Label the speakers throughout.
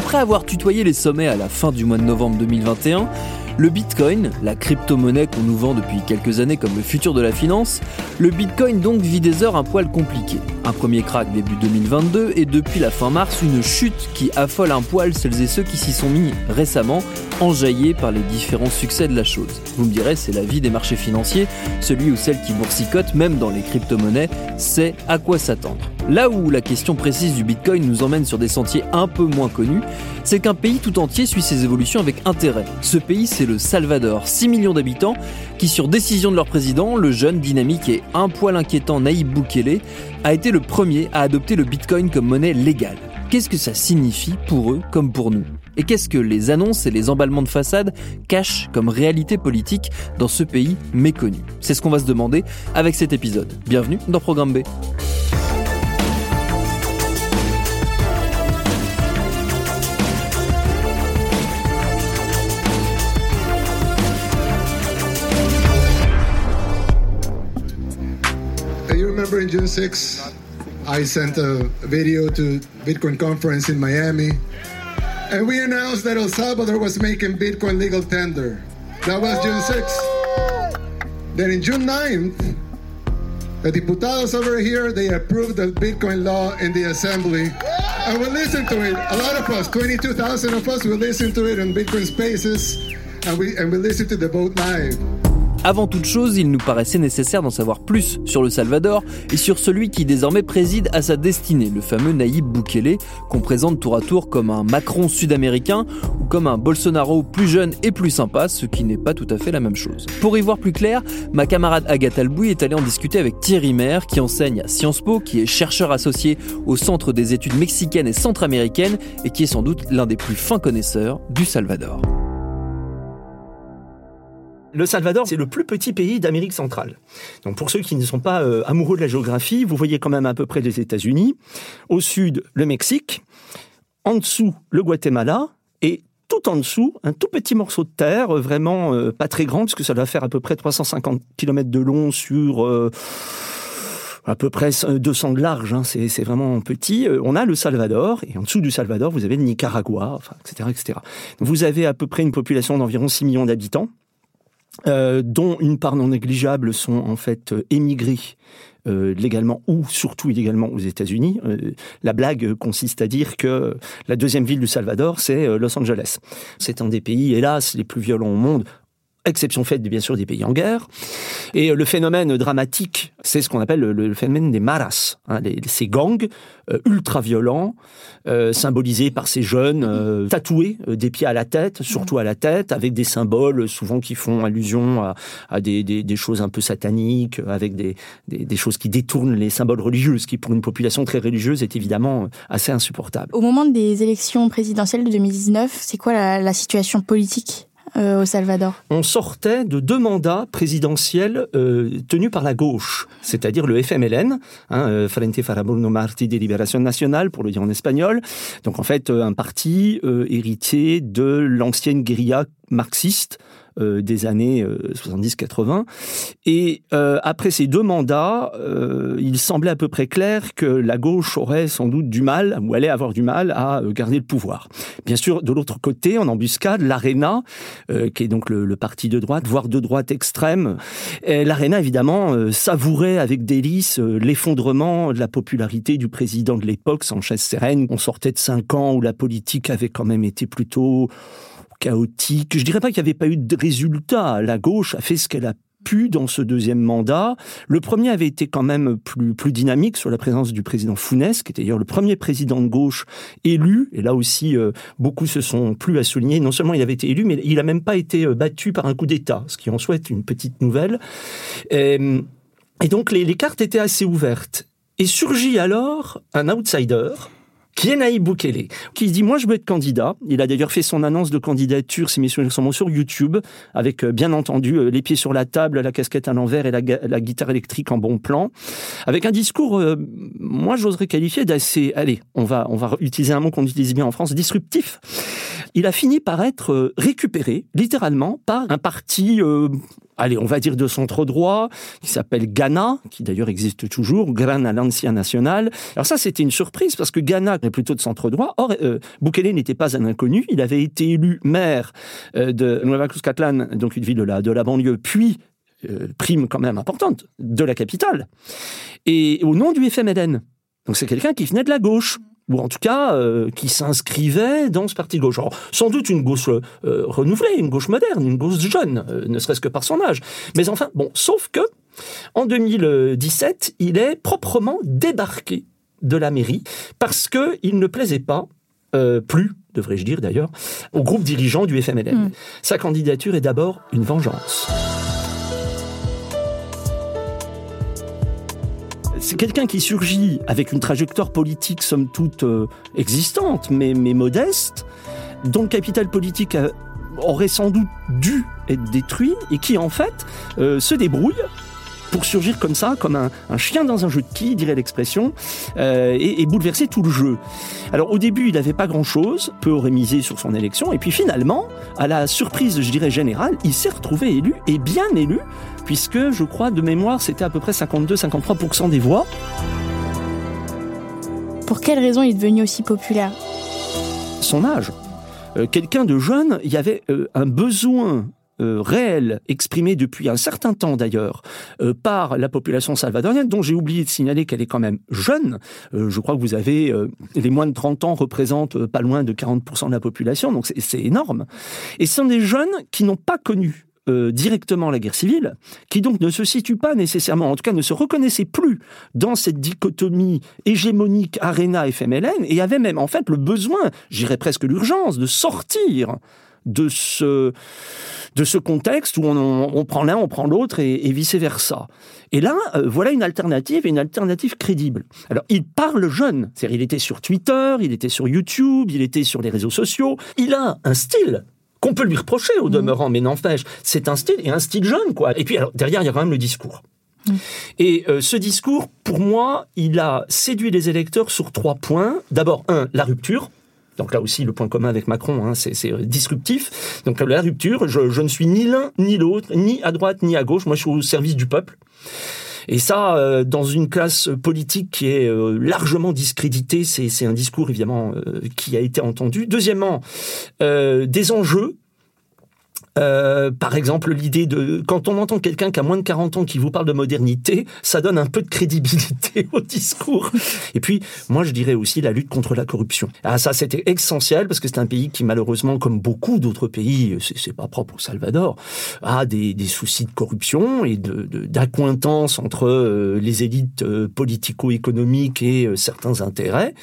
Speaker 1: Après avoir tutoyé les sommets à la fin du mois de novembre 2021, le Bitcoin, la crypto-monnaie qu'on nous vend depuis quelques années comme le futur de la finance, le Bitcoin donc vit des heures un poil compliquées. Un premier crack début 2022 et depuis la fin mars une chute qui affole un poil celles et ceux qui s'y sont mis récemment, enjaillés par les différents succès de la chose. Vous me direz, c'est la vie des marchés financiers, celui ou celle qui boursicote même dans les crypto-monnaies, c'est à quoi s'attendre. Là où la question précise du Bitcoin nous emmène sur des sentiers un peu moins connus, c'est qu'un pays tout entier suit ses évolutions avec intérêt. Ce pays, c'est le Salvador, 6 millions d'habitants, qui sur décision de leur président, le jeune, dynamique et un poil inquiétant Naïb Boukele, a été le premier à adopter le Bitcoin comme monnaie légale. Qu'est-ce que ça signifie pour eux comme pour nous? Et qu'est-ce que les annonces et les emballements de façade cachent comme réalité politique dans ce pays méconnu? C'est ce qu'on va se demander avec cet épisode. Bienvenue dans Programme B.
Speaker 2: 2006, I sent a video to Bitcoin conference in Miami, and we announced that El Salvador was making Bitcoin legal tender. That was June 6th. Then in June 9th, the diputados over here, they approved the Bitcoin law in the assembly. And we listened to it. A lot of us, 22,000 of us, we listened to it on Bitcoin Spaces, and we and we listened to the vote live.
Speaker 1: Avant toute chose, il nous paraissait nécessaire d'en savoir plus sur le Salvador et sur celui qui désormais préside à sa destinée, le fameux Naïb Bukele, qu'on présente tour à tour comme un Macron sud-américain ou comme un Bolsonaro plus jeune et plus sympa, ce qui n'est pas tout à fait la même chose. Pour y voir plus clair, ma camarade Agathe Albouy est allée en discuter avec Thierry Maire, qui enseigne à Sciences Po, qui est chercheur associé au Centre des études mexicaines et centra-américaines et qui est sans doute l'un des plus fins connaisseurs du Salvador.
Speaker 3: Le Salvador, c'est le plus petit pays d'Amérique centrale. Donc pour ceux qui ne sont pas euh, amoureux de la géographie, vous voyez quand même à peu près les États-Unis, au sud le Mexique, en dessous le Guatemala et tout en dessous un tout petit morceau de terre, euh, vraiment euh, pas très grand, parce que ça doit faire à peu près 350 km de long sur à peu près 200 de large, hein, c'est vraiment petit. On a le Salvador, et en dessous du Salvador, vous avez le Nicaragua, etc., etc. Vous avez à peu près une population d'environ 6 millions d'habitants. Euh, dont une part non négligeable sont en fait euh, émigrés euh, légalement ou surtout illégalement aux États-Unis. Euh, la blague consiste à dire que la deuxième ville du Salvador, c'est euh, Los Angeles. C'est un des pays, hélas, les plus violents au monde. Exception faite, bien sûr, des pays en guerre. Et euh, le phénomène dramatique, c'est ce qu'on appelle le, phénomène des maras, hein, ces gangs euh, ultra violents, euh, symbolisés par ces jeunes tatoués des pieds à la tête, surtout à la tête, avec des symboles souvent qui font allusion à, des, choses un peu sataniques, avec des, choses qui détournent les symboles religieux, ce qui pour une population très religieuse est évidemment assez insupportable.
Speaker 4: Au moment des élections présidentielles de 2019, c'est quoi la situation politique? Au Salvador
Speaker 3: On sortait de deux mandats présidentiels tenus par la gauche, c'est-à-dire le FMLN, hein, Frente Farabuno Marti de Liberación Nacional, pour le dire en espagnol. Donc en fait, un parti héritier de l'ancienne guérilla marxiste euh, des années 70-80. Euh, Et euh, après ces deux mandats, il semblait à peu près clair que la gauche aurait sans doute du mal, ou allait avoir du mal à garder le pouvoir. Bien sûr, de l'autre côté, en embuscade, l'ARENA, qui est donc le, parti de droite, voire de droite extrême, l'ARENA, évidemment, savourait avec délice l'effondrement de la popularité du président de l'époque, Sanchez Serène. On sortait de cinq ans où la politique avait quand même été plutôt chaotique. Je dirais pas qu'il n'y avait pas eu de résultat. La gauche a fait ce qu'elle a pu dans ce deuxième mandat. Le premier avait été quand même plus, plus dynamique sur la présence du président Founès, qui était d'ailleurs le premier président de gauche élu. Et là aussi, euh, beaucoup se sont plus à souligner. Non seulement il avait été élu, mais il n'a même pas été euh, battu par un coup d'État, ce qui en souhaite une petite nouvelle. Et, et donc les cartes étaient assez ouvertes. Et surgit alors un outsider, qui est Boukele, qui dit moi je veux être candidat. Il a d'ailleurs fait son annonce de candidature, si mes souvenirs sont sur YouTube, avec euh, bien entendu euh, les pieds sur la table, la casquette à l'envers et la, guitare électrique en bon plan, avec un discours, euh, moi j'oserais qualifier d'assez, allez, on va on va utiliser un mot qu'on utilise bien en France, disruptif. Il a fini par être récupéré, littéralement, par un parti allez, on va dire de centre droit, qui s'appelle Ghana, qui d'ailleurs existe toujours, Gran Alancia Nacional. Alors ça, c'était une surprise parce que Ghana est plutôt de centre droit. Or, euh, Bukele n'était pas un inconnu. Il avait été élu maire euh, de Nueva Cuscatlan, donc une ville de la, de la banlieue, puis euh, prime quand même importante de la capitale. Et au nom du FMLN. Donc c'est quelqu'un qui venait de la gauche ou en tout cas euh, qui s'inscrivait dans ce parti gauche. sans doute une gauche euh, renouvelée, une gauche moderne, une gauche jeune, euh, ne serait-ce que par son âge. Mais enfin, bon, sauf que en 2017, il est proprement débarqué de la mairie parce que il ne plaisait pas plus, devrais-je dire d'ailleurs, au groupe dirigeant du FMLN. Hmm. Sa candidature est d'abord une vengeance. C'est quelqu'un qui surgit avec une trajectoire politique somme toute euh, existante, mais, mais modeste, dont le capital politique aurait sans doute dû être détruit et qui en fait euh, se débrouille pour surgir comme ça, comme un, chien dans un jeu de qui, dirait l'expression, euh, et, bouleverser tout le jeu. Alors au début, il n'avait pas grand-chose, peu aurait misé sur son élection, et puis finalement, à la surprise, je dirais générale, il s'est retrouvé élu, et bien élu, puisque je crois de mémoire, c'était à peu près 52-53% des voix.
Speaker 4: Pour quelle raison il est devenu aussi populaire?
Speaker 3: Son âge. Euh, quelqu'un de jeune, il y avait euh, un besoin euh, réel, exprimé depuis un certain temps d'ailleurs, euh, par la population salvadorienne, dont j'ai oublié de signaler qu'elle est quand même jeune. Euh, je crois que vous avez, les moins de 30 ans représentent pas loin de 40% de la population, donc c'est énorme. Et ce sont des jeunes qui n'ont pas connu directement la guerre civile, qui donc ne se situent pas nécessairement, en tout cas ne se reconnaissaient plus dans cette dichotomie hégémonique Arena-FMLN, et avaient même en fait le besoin, j'irais presque l'urgence, de sortir de ce, de ce contexte où on, prend l'un, on prend l'autre et, vice-versa. Et là, euh, voilà une alternative et une alternative crédible. Alors, il parle jeune, c'est-à-dire il était sur Twitter, il était sur YouTube, il était sur les réseaux sociaux. Il a un style qu'on peut lui reprocher au mmh. demeurant, mais n'empêche, c'est un style et un style jeune, quoi. Et puis, alors, derrière, il y a quand même le discours. Mmh. Et euh, ce discours, pour moi, il a séduit les électeurs sur trois points. D'abord, un, la rupture. Donc là aussi, le point commun avec Macron, hein, c'est disruptif. Donc la rupture, je, ne suis ni l'un ni l'autre, ni à droite ni à gauche. Moi, je suis au service du peuple. Et ça, euh, dans une classe politique qui est euh, largement discréditée, c'est un discours évidemment euh, qui a été entendu. Deuxièmement, des enjeux euh, par exemple, l'idée de quand on entend quelqu'un qui a moins de 40 ans qui vous parle de modernité, ça donne un peu de crédibilité au discours. Et puis, moi, je dirais aussi la lutte contre la corruption. Ah, ça, c'était essentiel parce que c'est un pays qui, malheureusement, comme beaucoup d'autres pays, c'est pas propre au Salvador, a des, soucis de corruption et d'accointance entre euh, les élites euh, politico-économiques et certains intérêts,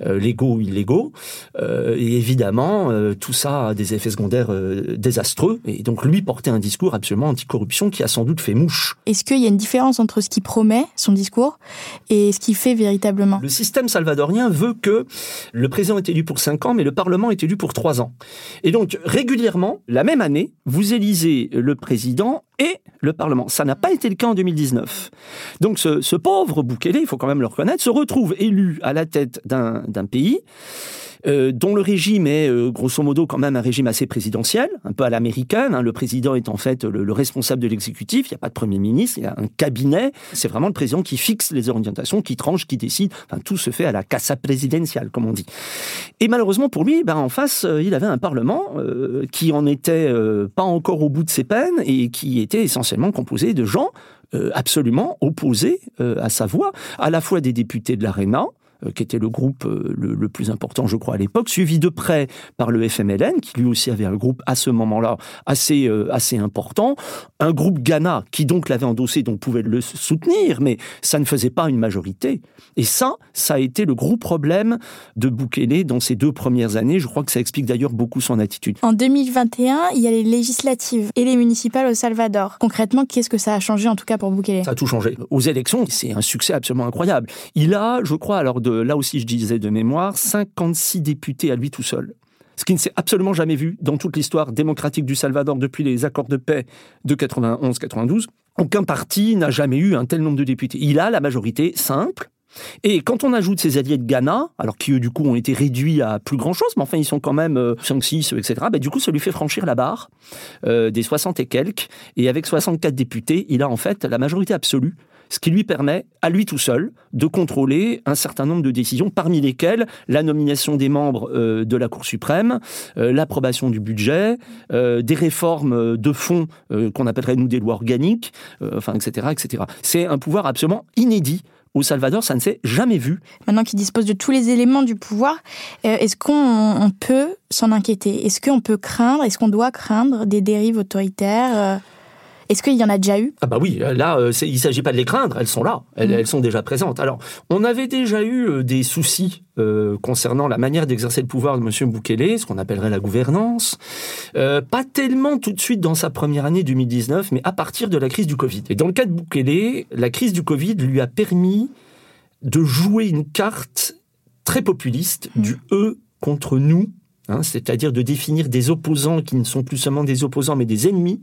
Speaker 3: légaux ou illégaux. et évidemment, tout ça a des effets secondaires désastreux et donc lui portait un discours absolument anticorruption qui a sans doute fait mouche.
Speaker 4: Est-ce qu'il y a une différence entre ce qu'il promet, son discours, et ce qu'il fait véritablement?
Speaker 3: Le système salvadorien veut que le président est élu pour 5 ans, mais le Parlement est élu pour 3 ans. Et donc, régulièrement, la même année, vous élisez le président et le Parlement. Ça n'a pas été le cas en 2019. Donc ce, pauvre Boukele, il faut quand même le reconnaître, se retrouve élu à la tête d'un pays euh, dont le régime est euh, grosso modo quand même un régime assez présidentiel, un peu à l'américaine. Hein. Le président est en fait le, responsable de l'exécutif. Il n'y a pas de premier ministre, il y a un cabinet. C'est vraiment le président qui fixe les orientations, qui tranche, qui décide. Enfin, tout se fait à la casa présidentielle, comme on dit. Et malheureusement pour lui, ben, en face, euh, il avait un parlement qui en était pas encore au bout de ses peines et qui était essentiellement composé de gens absolument opposés à sa voix, à la fois des députés de l'ARENA, euh, qui était le groupe euh, le, plus important, je crois, à l'époque, suivi de près par le FMLN, qui lui aussi avait un groupe à ce moment-là assez, euh, assez important, un groupe Ghana qui donc l'avait endossé, donc pouvait le soutenir, mais ça ne faisait pas une majorité. Et ça, ça a été le gros problème de Bukele dans ces deux premières années. Je crois que ça explique d'ailleurs beaucoup son attitude.
Speaker 4: En 2021, il y a les législatives et les municipales au Salvador. Concrètement, qu'est-ce que ça a changé, en tout cas pour Bukele?
Speaker 3: Ça a tout changé. Aux élections, c'est un succès absolument incroyable. Il a, je crois, alors de là aussi je disais de mémoire, 56 députés à lui tout seul. Ce qui ne s'est absolument jamais vu dans toute l'histoire démocratique du Salvador depuis les accords de paix de 91-92. Aucun parti n'a jamais eu un tel nombre de députés. Il a la majorité simple, et quand on ajoute ces alliés de Ghana, alors qui eux du coup ont été réduits à plus grand chose, mais enfin ils sont quand même 5, euh, 6, etc., bah, du coup ça lui fait franchir la barre euh, des 60 et quelques. Et avec 64 députés, il a en fait la majorité absolue ce qui lui permet, à lui tout seul, de contrôler un certain nombre de décisions, parmi lesquelles la nomination des membres euh, de la Cour suprême, euh, l'approbation du budget, euh, des réformes de fonds qu'on appellerait nous des lois organiques, enfin, etc., etc. C'est un pouvoir absolument inédit au Salvador, ça ne s'est jamais vu.
Speaker 4: Maintenant qu'il dispose de tous les éléments du pouvoir, est-ce qu'on peut s'en inquiéter? Est-ce qu'on peut craindre, est-ce qu'on doit craindre des dérives autoritaires est-ce qu'il y en a déjà eu?
Speaker 3: Ah bah oui, là, euh, il ne s'agit pas de les craindre, elles sont là, elles, mm. sont déjà présentes. Alors, on avait déjà eu euh, des soucis euh, concernant la manière d'exercer le pouvoir de M. Boukele, ce qu'on appellerait la gouvernance. pas tellement tout de suite dans sa première année 2019, mais à partir de la crise du Covid. Et dans le cas de Boukele, la crise du Covid lui a permis de jouer une carte très populiste mm. du eux contre nous, hein, c'est-à-dire de définir des opposants qui ne sont plus seulement des opposants mais des ennemis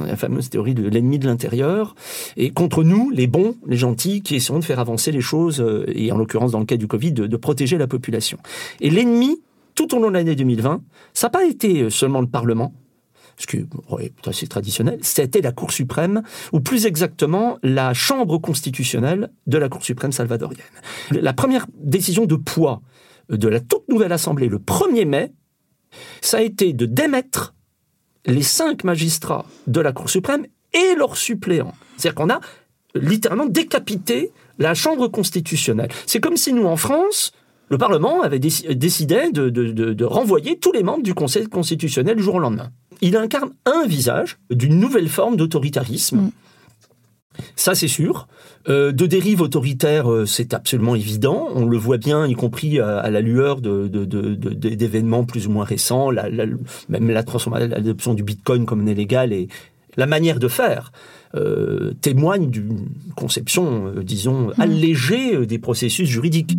Speaker 3: la fameuse théorie de l'ennemi de l'intérieur, et contre nous, les bons, les gentils, qui essayons de faire avancer les choses, euh, et en l'occurrence dans le cas du Covid, de, protéger la population. Et l'ennemi, tout au long de l'année 2020, ça n'a pas été euh, seulement le Parlement, ce qui est assez traditionnel, c'était la Cour suprême, ou plus exactement la Chambre constitutionnelle de la Cour suprême salvadorienne. La première décision de poids de la toute nouvelle Assemblée, le 1er mai, ça a été de démettre les cinq magistrats de la Cour suprême et leurs suppléants. C'est-à-dire qu'on a littéralement décapité la Chambre constitutionnelle. C'est comme si nous, en France, le Parlement avait décidé de, renvoyer tous les membres du Conseil constitutionnel du jour au lendemain. Il incarne un visage d'une nouvelle forme d'autoritarisme. Mm. Ça, c'est sûr. Euh, de dérive autoritaire, euh, c'est absolument évident. On le voit bien, y compris à, la lueur d'événements plus ou moins récents, même la transformation, l'adoption du Bitcoin comme monnaie légale et la manière de faire. Euh, témoigne d'une conception, disons, mmh. allégée des processus juridiques.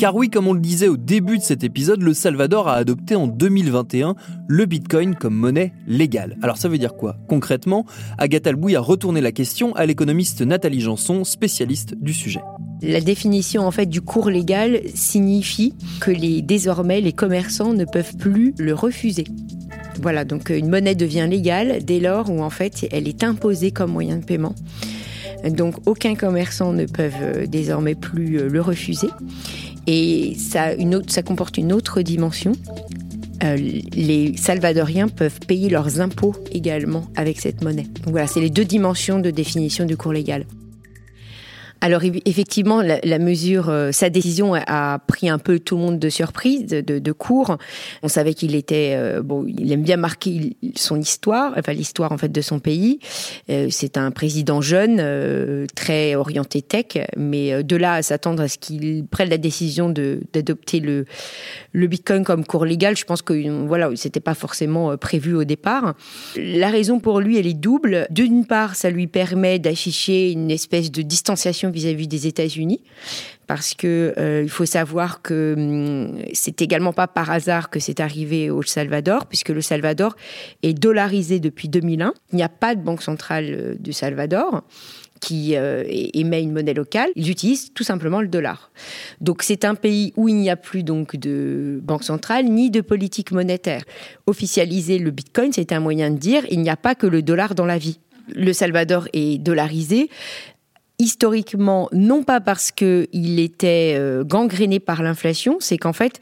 Speaker 1: Car oui, comme on le disait au début de cet épisode, le Salvador a adopté en 2021 le Bitcoin comme monnaie légale. Alors ça veut dire quoi Concrètement, Agathe Albouy a retourné la question à l'économiste Nathalie Janson, spécialiste du sujet.
Speaker 5: La définition en fait du cours légal signifie que désormais les commerçants ne peuvent plus le refuser. Voilà, donc une monnaie devient légale dès lors où en fait elle est imposée comme moyen de paiement. Donc aucun commerçant ne peut euh, désormais plus euh, le refuser. Et ça, une autre, ça comporte une autre dimension. Euh, les Salvadoriens peuvent payer leurs impôts également avec cette monnaie. Donc voilà, c'est les deux dimensions de définition du cours légal. Alors effectivement, la, mesure, euh, sa décision a pris un peu tout le monde de surprise, de, de, court. On savait qu'il était, euh, bon, il aime bien marquer son histoire, enfin l'histoire en fait de son pays. Euh, c'est un président jeune, très orienté tech, mais de là à s'attendre à ce qu'il prenne la décision d'adopter le, le Bitcoin comme cours légal, je pense que voilà, c'était pas forcément prévu au départ. La raison pour lui, elle est double. D'une part, ça lui permet d'afficher une espèce de distanciation vis-à-vis des États-Unis, parce que euh, il faut savoir que hum, c'est également pas par hasard que c'est arrivé au Salvador, puisque le Salvador est dollarisé depuis 2001. Il n'y a pas de banque centrale euh, du Salvador qui euh, émet une monnaie locale, ils utilisent tout simplement le dollar. Donc c'est un pays où il n'y a plus donc de banque centrale ni de politique monétaire. Officialiser le Bitcoin, c'est un moyen de dire il n'y a pas que le dollar dans la vie. Le Salvador est dollarisé, historiquement, non pas parce qu'il était euh, gangréné par l'inflation, c'est qu'en fait,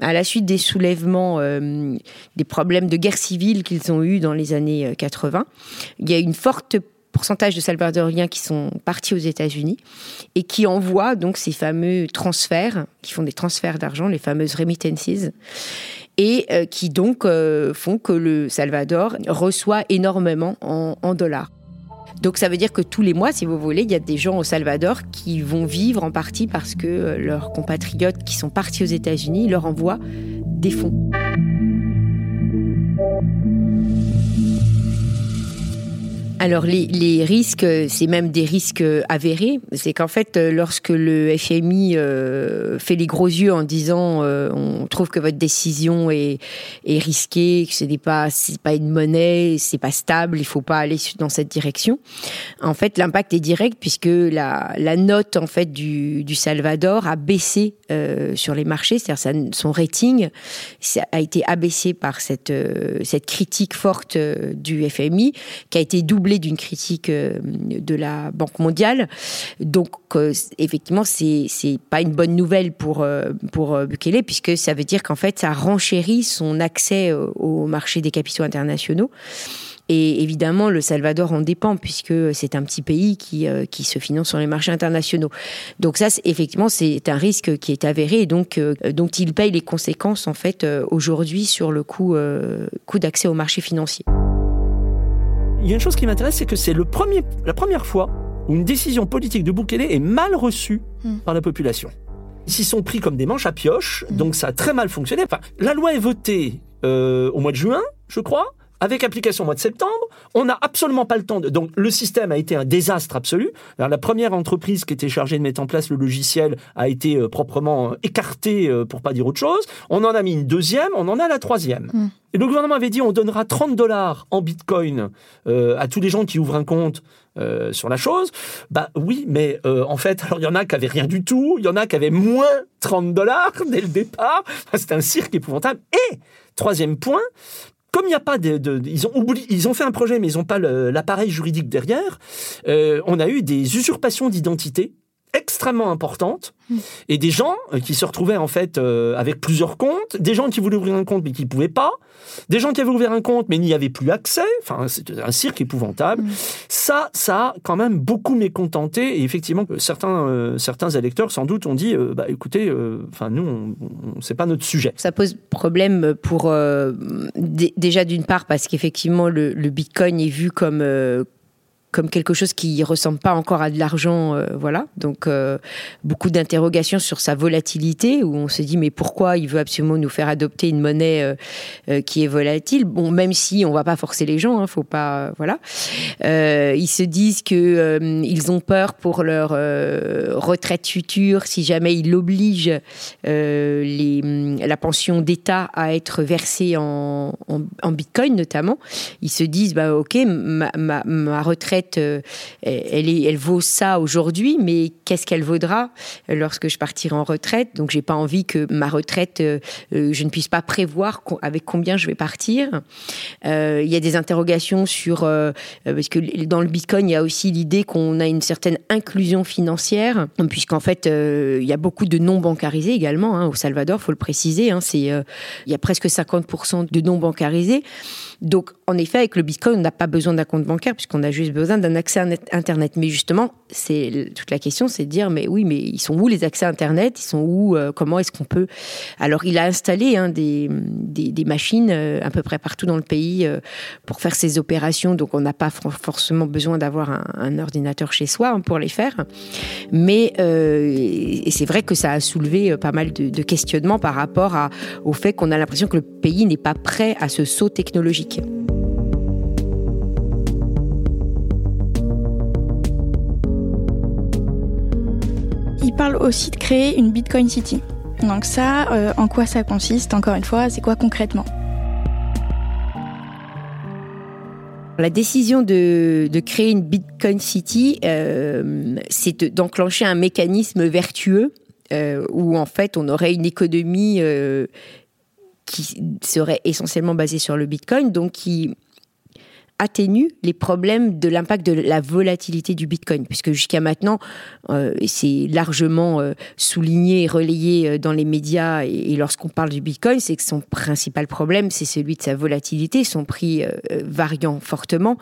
Speaker 5: à la suite des soulèvements, euh, des problèmes de guerre civile qu'ils ont eus dans les années 80, euh, il y a une forte pourcentage de salvadoriens qui sont partis aux États-Unis et qui envoient donc ces fameux transferts, qui font des transferts d'argent, les fameuses remittances, et qui donc font que le Salvador reçoit énormément en dollars. Donc ça veut dire que tous les mois, si vous voulez, il y a des gens au Salvador qui vont vivre en partie parce que euh, leurs compatriotes qui sont partis aux États-Unis leur envoient des fonds. Alors les, risques, c'est même des risques avérés. C'est qu'en fait, lorsque le FMI euh, fait les gros yeux en disant euh, on trouve que votre décision est, risquée, que ce n'est pas c'est pas une monnaie, c'est pas stable, il faut pas aller dans cette direction. En fait, l'impact est direct puisque la, note en fait du, Salvador a baissé euh, sur les marchés, c'est-à-dire son rating a été abaissé par cette cette critique forte du FMI qui a été doublée d'une critique euh, de la Banque mondiale. Donc, euh, effectivement, c'est c'est pas une bonne nouvelle pour euh, pour Bukele puisque ça veut dire qu'en fait, ça renchérit son accès au marché des capitaux internationaux. Et évidemment, le Salvador en dépend puisque c'est un petit pays qui, qui se finance sur les marchés internationaux. Donc ça, effectivement, c'est un risque qui est avéré et donc dont il paye les conséquences en fait aujourd'hui sur le coût, d'accès au marché financier
Speaker 3: il y a une chose qui m'intéresse, c'est que c'est le premier, la première fois où une décision politique de Bukele est mal reçue hmm. par la population. Ils s'y sont pris comme des manches à pioche, hmm. donc ça a très mal fonctionné. Enfin, la loi est votée euh, au mois de juin, je crois avec application au mois de septembre. On n'a absolument pas le temps de... Donc le système a été un désastre absolu. Alors, la première entreprise qui était chargée de mettre en place le logiciel a été euh, proprement euh, écartée, euh, pour pas dire autre chose. On en a mis une deuxième, on en a la troisième. Hmm. Et le gouvernement avait dit on donnera 30 dollars en bitcoin à tous les gens qui ouvrent un compte sur la chose. Bah oui, mais en fait, alors il y en a qui avaient rien du tout, il y en a qui avaient moins 30 dollars dès le départ. C'est un cirque épouvantable. Et troisième point, comme il n'y a pas de, ils ont oublié, ils ont fait un projet mais ils n'ont pas l'appareil juridique derrière. Euh, on a eu des usurpations d'identité extrêmement importantes hmm. et des gens euh, qui se retrouvaient en fait euh, avec plusieurs comptes, des gens qui voulaient ouvrir un compte mais qui ne pouvaient pas, des gens qui avaient ouvert un compte mais n'y avaient plus accès. Enfin, c'est un cirque épouvantable. Hmm. Ça, ça a quand même beaucoup mécontenté et effectivement certains euh, certains électeurs sans doute ont dit bah écoutez, enfin nous, on, on c'est pas notre sujet.
Speaker 5: Ça pose problème pour déjà d'une part parce qu'effectivement le, le, Bitcoin est vu comme comme quelque chose qui ressemble pas encore à de l'argent, euh, voilà. Donc euh, beaucoup d'interrogations sur sa volatilité, où on se dit mais pourquoi il veut absolument nous faire adopter une monnaie euh, qui est volatile? Bon, même si on va pas forcer les gens, hein, faut pas, voilà. ils se disent que ils ont peur pour leur retraite future si jamais ils obligent les, la pension d'État à être versée en, Bitcoin notamment. Ils se disent bah ok ma retraite euh, elle, elle vaut ça aujourd'hui, mais qu'est-ce qu'elle vaudra lorsque je partirai en retraite? Donc, j'ai pas envie que ma retraite, euh, euh, je ne puisse pas prévoir avec combien je vais partir. il y a des interrogations sur parce que dans le Bitcoin, il y a aussi l'idée qu'on a une certaine inclusion financière, puisqu'en fait, il y a beaucoup de non bancarisés également hein, au Salvador, faut le préciser. Hein, c'est il y a presque 50% de non bancarisés. Donc, en effet, avec le Bitcoin, on n'a pas besoin d'un compte bancaire puisqu'on a juste besoin d'un accès à Internet. Mais justement, c'est toute la question, c'est de dire, mais oui, mais ils sont où les accès à Internet? Ils sont où euh, Comment est-ce qu'on peut? Alors, il a installé hein, des, machines euh, à peu près partout dans le pays euh, pour faire ces opérations. Donc, on n'a pas forcément besoin d'avoir un, ordinateur chez soi hein, pour les faire. Mais c'est vrai que ça a soulevé pas mal de, questionnements par rapport au fait qu'on a l'impression que le pays n'est pas prêt à ce saut technologique.
Speaker 4: Il parle aussi de créer une Bitcoin City. Donc ça, euh, en quoi ça consiste Encore une fois, c'est quoi concrètement?
Speaker 5: La décision de, créer une Bitcoin City, euh, c'est d'enclencher un mécanisme vertueux euh, où en fait on aurait une économie qui serait essentiellement basée sur le Bitcoin, donc qui atténue les problèmes de l'impact de la volatilité du Bitcoin, puisque jusqu'à maintenant, euh, c'est largement euh, souligné et relayé euh, dans les médias, et, lorsqu'on parle du Bitcoin, c'est que son principal problème, c'est celui de sa volatilité, son prix variant fortement.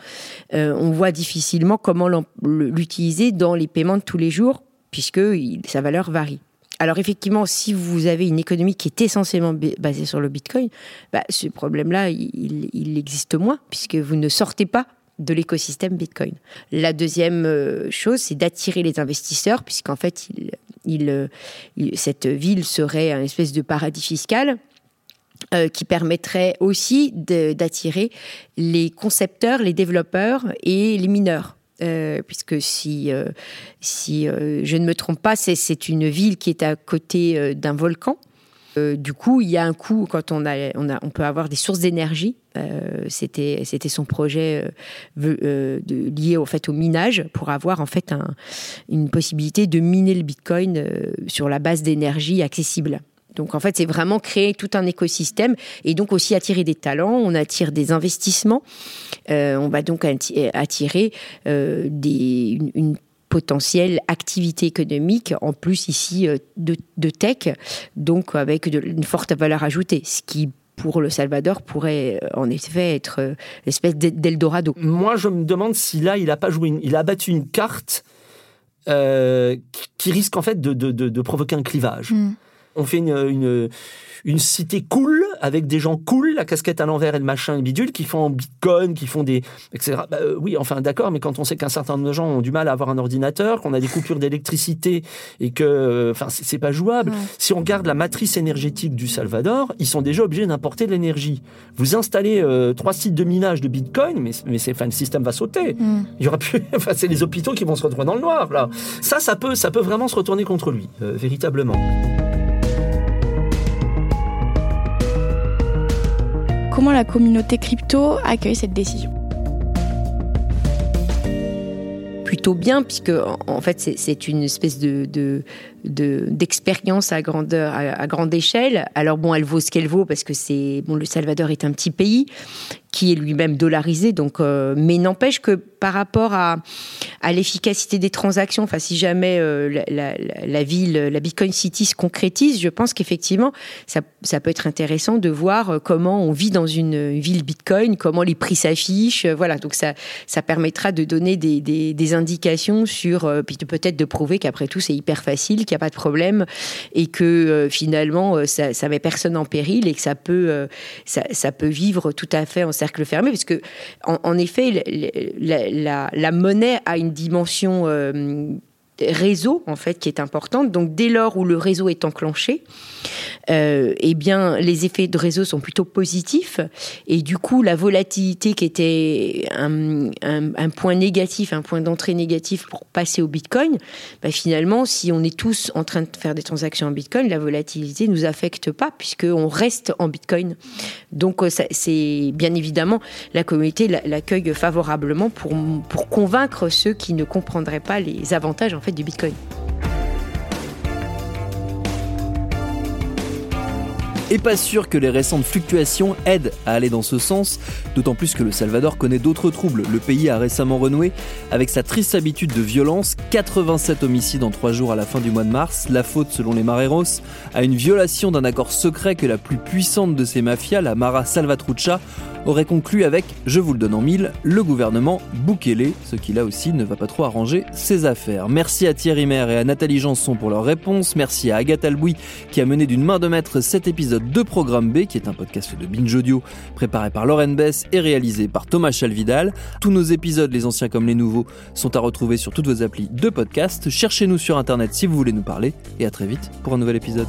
Speaker 5: on voit difficilement comment l'utiliser dans les paiements de tous les jours, puisque sa valeur varie. Alors effectivement, si vous avez une économie qui est essentiellement basée sur le Bitcoin, bah, ce problème-là, il, existe moins, puisque vous ne sortez pas de l'écosystème Bitcoin. La deuxième euh, chose, c'est d'attirer les investisseurs, puisqu'en fait, il, cette ville serait un espèce de paradis fiscal. Euh, qui permettrait aussi d'attirer les concepteurs, les développeurs et les mineurs. Euh, puisque si, euh, si euh, je ne me trompe pas, c'est une ville qui est à côté d'un volcan. du coup, il y a un coût quand on, a, on, a, on peut avoir des sources d'énergie. C'était son projet lié au fait au minage pour avoir en fait un, une possibilité de miner le Bitcoin sur la base d'énergie accessible. Donc en fait, c'est vraiment créer tout un écosystème et donc aussi attirer des talents. On attire des investissements. Euh, on va donc attirer euh, des, une, potentielle activité économique en plus ici euh, de, tech, donc avec une forte valeur ajoutée, ce qui pour le Salvador pourrait en effet être l'espèce d'Eldorado.
Speaker 3: Moi, je me demande si là, il a pas joué, il a battu une carte qui risque en fait de, provoquer un clivage. Hmm on fait une, une, cité cool avec des gens cool, la casquette à l'envers et le machin et bidule, qui font bitcoin, qui font des. etc. Bah, euh, oui, enfin d'accord, mais quand on sait qu'un certain nombre de gens ont du mal à avoir un ordinateur, qu'on a des coupures d'électricité et que. Euh, enfin, c'est pas jouable. Si on regarde la matrice énergétique du Salvador, ils sont déjà obligés d'importer de l'énergie. Vous installez euh, trois sites de minage de bitcoin, mais, mais enfin, le système va sauter. Mm. Il y aura plus. Enfin, c'est les hôpitaux qui vont se retrouver dans le noir, là. Ça, ça peut, ça peut vraiment se retourner contre lui, véritablement.
Speaker 4: La communauté crypto accueille cette décision.
Speaker 5: Plutôt bien puisque en fait c'est une espèce de d'expérience à grandeur à, grande échelle. Alors bon, elle vaut ce qu'elle vaut parce que c'est bon le Salvador est un petit pays qui est lui-même dollarisé. Donc, euh, mais n'empêche que par rapport à, à l'efficacité des transactions, enfin, si jamais euh, la, ville, la Bitcoin City se concrétise, je pense qu'effectivement, ça, ça, peut être intéressant de voir euh, comment on vit dans une ville Bitcoin, comment les prix s'affichent. Voilà, donc ça, ça permettra de donner des, des indications sur, puis peut-être de prouver qu'après tout, c'est hyper facile, qu'il n'y a pas de problème et que finalement, ça, ça met personne en péril et que ça peut, ça, ça peut vivre tout à fait en cercle fermé, parce que en, effet, la, monnaie a une dimension euh, réseau en fait qui est importante. Donc dès lors où le réseau est enclenché, euh, eh bien les effets de réseau sont plutôt positifs et du coup la volatilité qui était un, point négatif, un point d'entrée négatif pour passer au Bitcoin, bah, finalement si on est tous en train de faire des transactions en Bitcoin, la volatilité nous affecte pas puisque on reste en Bitcoin. Donc euh, c'est bien évidemment la communauté l'accueille favorablement pour pour convaincre ceux qui ne comprendraient pas les avantages en fait du Bitcoin.
Speaker 1: Et pas sûr que les récentes fluctuations aident à aller dans ce sens, d'autant plus que le Salvador connaît d'autres troubles. Le pays a récemment renoué avec sa triste habitude de violence, 87 homicides en 3 jours à la fin du mois de mars, la faute selon les Mareros à une violation d'un accord secret que la plus puissante de ces mafias, la Mara Salvatrucha, aurait conclu avec, je vous le donne en mille, le gouvernement Bukele, ce qui là aussi ne va pas trop arranger ses affaires. Merci à Thierry Maire et à Nathalie Janson pour leurs réponses, merci à Agathe Albouy qui a mené d'une main de maître cet de Programme B, qui est un podcast de Binge Audio préparé par Lauren Bess et réalisé par Thomas Chalvidal. Tous nos épisodes, les anciens comme les nouveaux, sont à retrouver sur toutes vos applis de podcast. Cherchez-nous sur internet si vous voulez nous parler et à très vite pour un nouvel épisode.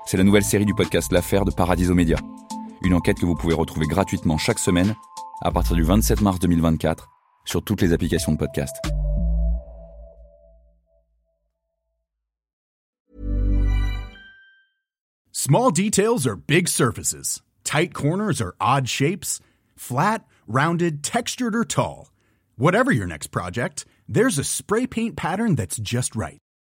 Speaker 6: c'est la nouvelle série du podcast L'affaire de Paradiso Média. Une enquête que vous pouvez retrouver gratuitement chaque semaine à partir du 27 mars 2024 sur toutes les applications de podcast.
Speaker 7: Small details are big surfaces. Tight corners are odd shapes. Flat, rounded, textured or tall. Whatever your next project, there's a spray paint pattern that's just right.